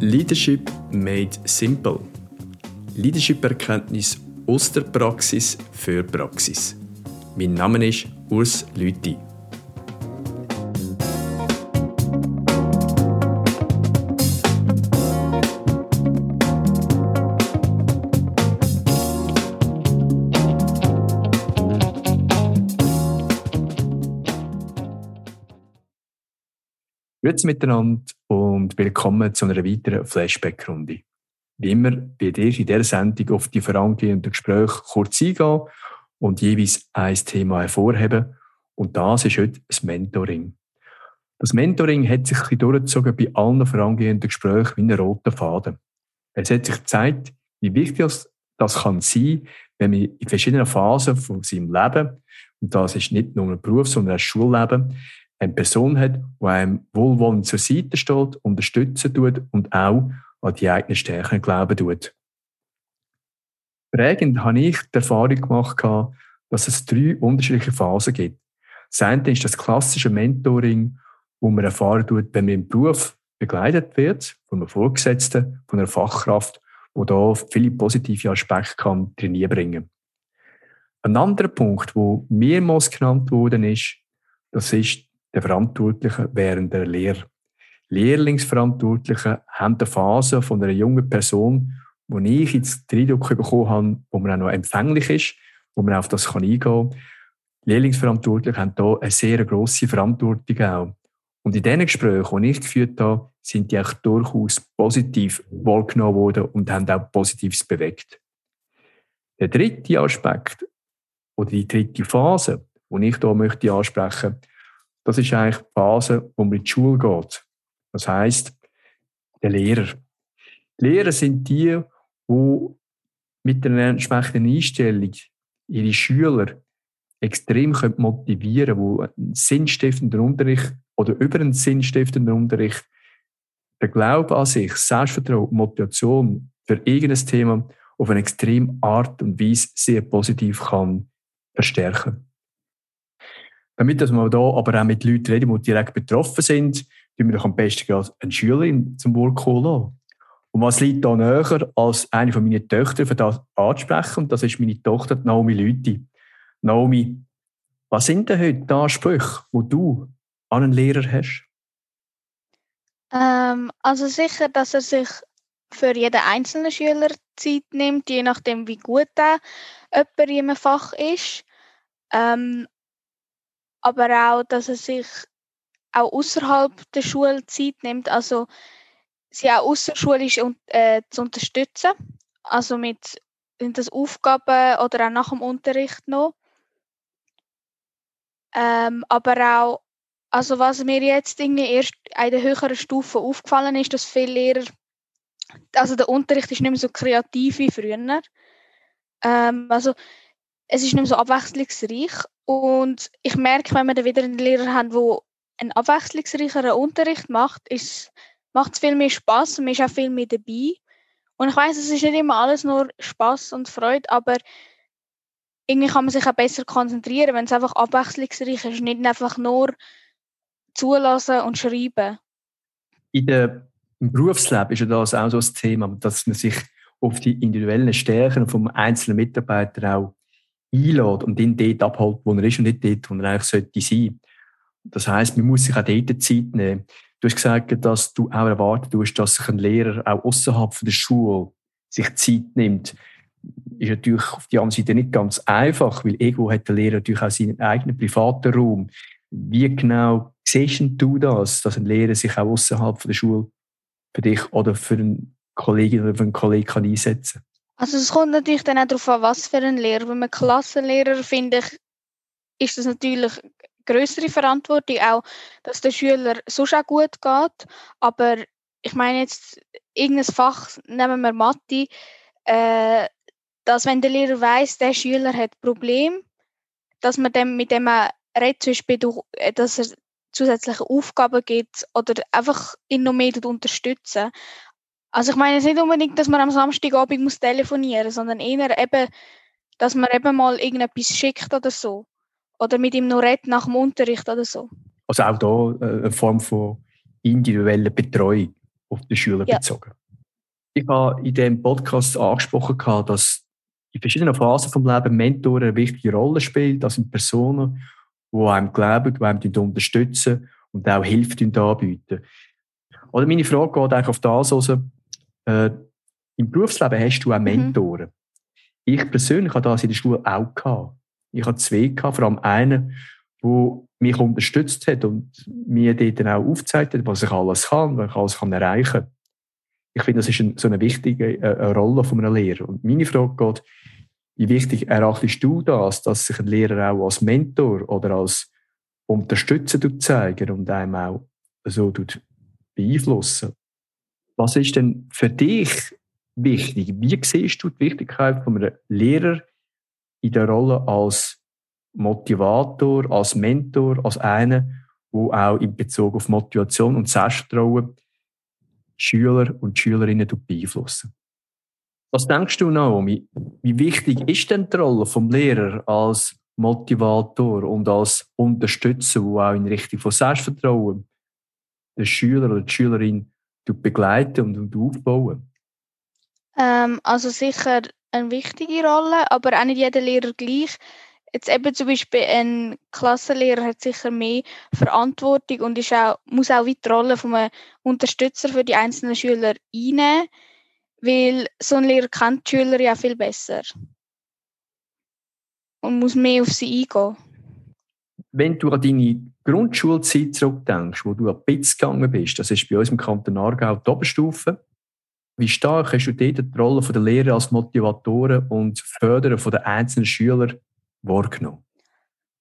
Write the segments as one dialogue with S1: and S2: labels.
S1: Leadership made simple. Leadership-Erkenntnis aus der Praxis für Praxis. Mein Name ist Urs Lüthi. Grüezi miteinander und willkommen zu einer weiteren Flashback-Runde. Wie immer werde ich in dieser Sendung auf die vorangehenden Gespräche kurz eingehen und jeweils ein Thema hervorheben. Und das ist heute das Mentoring. Das Mentoring hat sich ein durchgezogen bei allen vorangehenden Gesprächen wie ein roter Faden. Es hat sich gezeigt, wie wichtig das kann sein, wenn man in verschiedenen Phasen von seinem Leben, und das ist nicht nur ein Beruf, sondern auch Schulleben, eine Person hat, die einem wohlwollend zur Seite steht, unterstützen tut und auch an die eigenen Stärken glauben tut. Prägend habe ich die Erfahrung gemacht, dass es drei unterschiedliche Phasen gibt. Das eine ist das klassische Mentoring, wo man erfahren tut, wenn man im Beruf begleitet wird, von einem Vorgesetzten, von einer Fachkraft, wo da viele positive Aspekte kann drin bringen. Ein anderer Punkt, wo mehrmals genannt worden ist, das ist der Verantwortlichen während der Lehre. Lehrlingsverantwortlichen haben eine Phase von einer jungen Person, wo ich jetzt den Eindruck bekommen habe, wo man auch noch empfänglich ist, wo man auf das eingehen kann. Lehrlingsverantwortliche haben da eine sehr grosse Verantwortung auch. Und in diesen Gesprächen, die ich geführt habe, sind die auch durchaus positiv wahrgenommen worden und haben auch Positives bewegt. Der dritte Aspekt oder die dritte Phase, die ich hier möchte ansprechen möchte, das ist eigentlich die Phase, wo man in die Schule geht. Das heißt, der Lehrer. Die Lehrer sind die, die mit einer entsprechenden Einstellung ihre Schüler extrem motivieren können, wo einen sinnstiftenden Unterricht oder über einen sinnstiftenden Unterricht der Glaube an sich, Selbstvertrauen, Motivation für irgendein Thema auf eine extreme Art und Weise sehr positiv kann verstärken. Damit dass wir da aber auch mit Leuten reden, die direkt betroffen sind, tun wir doch am besten eine Schülerin zum Wort kommen Und was liegt da näher, als eine von meinen Töchtern für das anzusprechen? Und das ist meine Tochter Naomi Lüthi. Naomi, was sind denn heute die Ansprüche, die du an einen Lehrer hast?
S2: Ähm, also sicher, dass er sich für jeden einzelnen Schüler Zeit nimmt, je nachdem, wie gut er jemand in einem Fach ist. Ähm, aber auch, dass er sich auch außerhalb der Schule Zeit nimmt, also sie auch außerschulisch äh, zu unterstützen, also mit sind das Aufgaben oder auch nach dem Unterricht noch. Ähm, aber auch, also was mir jetzt irgendwie erst in der höheren Stufe aufgefallen ist, dass viele Lehrer, also der Unterricht ist nicht mehr so kreativ wie früher. Ähm, also es ist nicht mehr so abwechslungsreich und ich merke, wenn wir dann wieder einen Lehrer haben, der einen abwechslungsreicheren Unterricht macht, macht es viel mehr Spaß und man ist auch viel mehr dabei. Und ich weiß, es ist nicht immer alles nur Spaß und Freude, aber irgendwie kann man sich auch besser konzentrieren, wenn es einfach abwechslungsreich ist, nicht einfach nur zulassen und schreiben.
S1: In der, Im Berufsleben ist ja das auch so ein Thema, dass man sich auf die individuellen Stärken vom einzelnen Mitarbeiter auch einlädt und ihn dort abholt, wo er ist und nicht dort, wo er eigentlich sollte sein. Das heisst, man muss sich auch dort Zeit nehmen. Du hast gesagt, dass du auch erwartet hast, dass sich ein Lehrer auch außerhalb der Schule sich Zeit nimmt. Ist natürlich auf die anderen Seite nicht ganz einfach, weil irgendwo hat der Lehrer natürlich auch seinen eigenen privaten Raum. Wie genau siehst du das, dass ein Lehrer sich auch außerhalb der Schule für dich oder für einen Kollegin oder für einen Kollegen einsetzen kann?
S2: Also es kommt natürlich dann auch darauf an, was für ein Lehrer. Wenn man Klassenlehrer finde ich, ist das natürlich größere Verantwortung auch, dass der Schüler so schon gut geht. Aber ich meine jetzt irgendein Fach, nehmen wir Mathe, äh, dass wenn der Lehrer weiß, der Schüler hat Problem, dass man dem mit dem redet, zum Beispiel, äh, dass er zusätzliche Aufgaben gibt oder einfach ihn noch mehr unterstützen. Also ich meine jetzt nicht unbedingt, dass man am Samstagabend muss telefonieren muss, sondern eher eben, dass man eben mal irgendetwas schickt oder so. Oder mit ihm noch redet nach dem Unterricht oder so.
S1: Also auch da äh, eine Form von individueller Betreuung auf die Schüler ja. bezogen. Ich habe in diesem Podcast angesprochen, dass in verschiedenen Phasen des Lebens Mentoren eine wichtige Rolle spielen. Das sind Personen, die einem glauben, die einem unterstützen und auch Hilfe anbieten. Oder meine Frage geht eigentlich auf das raus, äh, im Berufsleben hast du auch mhm. Mentoren. Mhm. Ich persönlich habe das in der Schule auch gehabt. Ich hatte zwei gehabt, vor allem einen, der mich unterstützt hat und mir dort dann auch aufgezeigt hat, was ich alles kann, was ich alles kann erreichen kann. Ich finde, das ist eine, so eine wichtige äh, Rolle von einem Lehrer. Und meine Frage geht, wie wichtig erachtest du das, dass sich ein Lehrer auch als Mentor oder als Unterstützer zeigen und einem auch so beeinflussen? Was ist denn für dich wichtig? Wie siehst du die Wichtigkeit von einem Lehrer in der Rolle als Motivator, als Mentor, als einer, der auch in Bezug auf Motivation und Selbstvertrauen Schüler und Schülerinnen beeinflussen? Was denkst du, Naomi? Wie wichtig ist denn die Rolle vom Lehrer als Motivator und als Unterstützer, der auch in Richtung von Selbstvertrauen den Schüler oder die Schülerin begleiten und aufbauen?
S2: Ähm, also sicher eine wichtige Rolle, aber auch nicht jeder Lehrer gleich. Jetzt eben zum Beispiel ein Klassenlehrer hat sicher mehr Verantwortung und ist auch, muss auch die Rolle von einem Unterstützer für die einzelnen Schüler einnehmen weil so ein Lehrer kennt die Schüler ja viel besser und muss mehr auf sie eingehen.
S1: Wenn du an deine Grundschulzeit zurückdenkst, wo du an Bitz gegangen bist, das ist bei uns im Kanton Aargau die Oberstufe, wie stark hast du dort die Rolle der Lehrer als Motivatoren und Förderer der einzelnen Schüler wahrgenommen?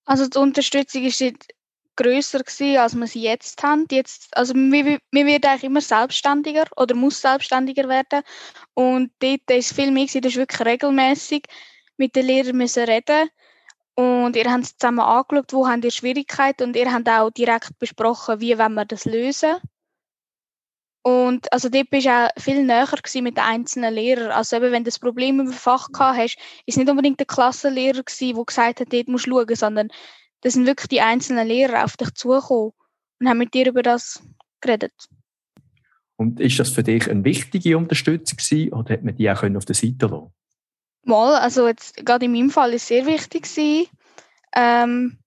S2: Also die Unterstützung ist grösser gewesen, als wir sie jetzt haben. Jetzt, also man, man wird eigentlich immer selbstständiger oder muss selbstständiger werden. Und dort ist viel mehr gewesen, das ist wirklich regelmäßig mit den Lehrern müssen reden und ihr habt es zusammen angeschaut, wo habt ihr Schwierigkeiten und ihr habt auch direkt besprochen, wie wollen wir das lösen. Und also dort bist du auch viel näher mit den einzelnen Lehrern. Also eben, wenn du das Problem im Fach gehabt hast, ist nicht unbedingt der Klassenlehrer gewesen, der gesagt hat, dort musst du schauen, sondern da sind wirklich die einzelnen Lehrer auf dich zugekommen und haben mit dir über das geredet.
S1: Und ist das für dich eine wichtige Unterstützung gewesen, oder hat man die auch auf der Seite lassen?
S2: Mal, also jetzt gerade in meinem Fall ist sehr wichtig gewesen. Ähm,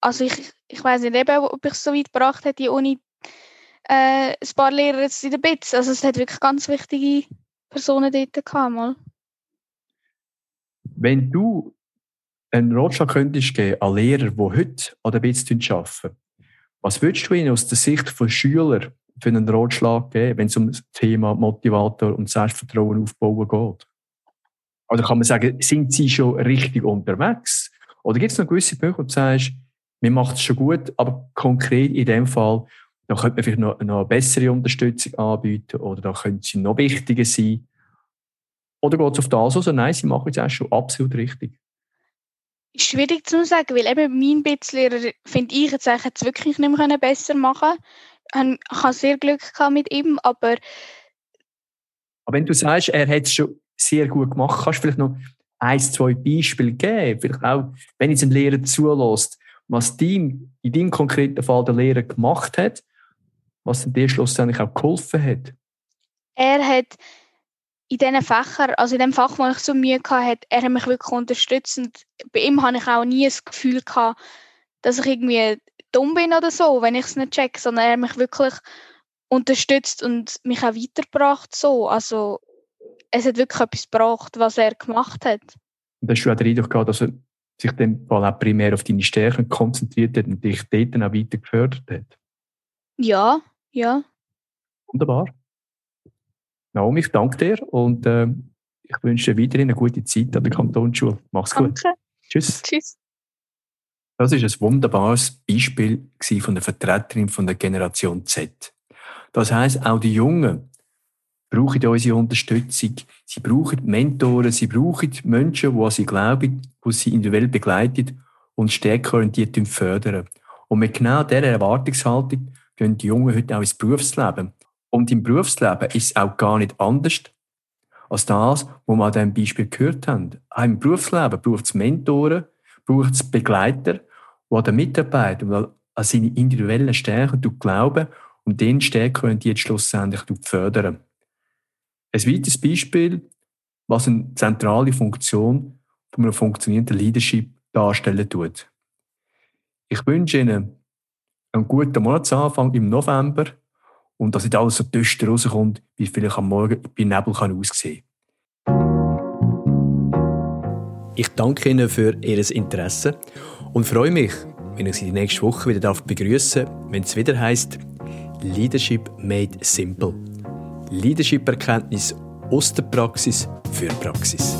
S2: also ich, ich weiß nicht eben, ob ich es so weit gebracht hätte, ohne äh, ein paar Lehrer jetzt in der BITS. Also es hat wirklich ganz wichtige Personen dort gehabt, mal.
S1: Wenn du einen Ratschlag könntest geben an Lehrer, die heute an der BITS arbeiten, was würdest du ihnen aus der Sicht von Schülern für einen Ratschlag geben, wenn es um das Thema Motivator und Selbstvertrauen aufbauen geht? Oder kann man sagen, sind sie schon richtig unterwegs? Oder gibt es noch gewisse Punkte, wo du sagst, mir macht es schon gut, aber konkret in dem Fall, da könnte man vielleicht noch, noch eine bessere Unterstützung anbieten oder da könnte sie noch wichtiger sein? Oder geht es auf das also? Nein, sie machen es auch schon absolut richtig
S2: schwierig zu sagen, weil eben mein Bitslehrer, finde ich, jetzt jetzt wirklich nicht mehr besser machen können. Ich hatte sehr Glück mit ihm, aber...
S1: Aber wenn du sagst, er hat es schon sehr gut gemacht, kannst du vielleicht noch ein, zwei Beispiele geben? Vielleicht auch, wenn jetzt ein Lehrer zulässt, was dein, in deinem konkreten Fall der Lehrer gemacht hat, was dir schlussendlich auch geholfen hat?
S2: Er hat in diesen Fächern, also in dem Fach, wo ich so Mühe hatte, er hat mich wirklich unterstützt und bei ihm hatte ich auch nie das Gefühl gehabt, dass ich irgendwie dumm bin oder so, wenn ich es nicht check, sondern er hat mich wirklich unterstützt und mich auch weitergebracht so. Also es hat wirklich etwas gebracht, was er gemacht hat.
S1: Und hast du auch den Eindruck gehabt, dass er sich dann auch primär auf deine Stärken konzentriert hat und dich dort dann auch weiter gefördert hat?
S2: Ja, ja.
S1: Wunderbar. Naomi, ich danke dir und äh, ich wünsche dir weiterhin eine gute Zeit an der Kantonsschule. Mach's
S2: danke.
S1: gut. Tschüss.
S2: Tschüss.
S1: Das ist ein wunderbares Beispiel von der Vertreterin von der Generation Z. Das heißt, auch die Jungen brauchen unsere Unterstützung. Sie brauchen Mentoren, sie brauchen Menschen, die an sie glauben, die sie individuell begleiten und stärkeorientiert fördern. Und mit genau dieser Erwartungshaltung gehen die Jungen heute auch ins Berufsleben. Und im Berufsleben ist es auch gar nicht anders, als das, was wir an diesem Beispiel gehört haben. Auch im Berufsleben braucht es Mentoren, braucht es Begleiter, die an der Mitarbeit und an seine individuellen Stärken glauben und den die jetzt schlussendlich fördern. Ein weiteres Beispiel, was eine zentrale Funktion von einem funktionierenden Leadership darstellen tut. Ich wünsche Ihnen einen guten Monatsanfang im November und dass nicht alles so düster rauskommt, wie vielleicht am Morgen bei Nebel kann aussehen Ich danke Ihnen für Ihr Interesse und freue mich, wenn ich Sie nächste Woche wieder begrüßen darf, wenn es wieder heißt Leadership Made Simple. Leadership-Erkenntnis aus der Praxis für Praxis.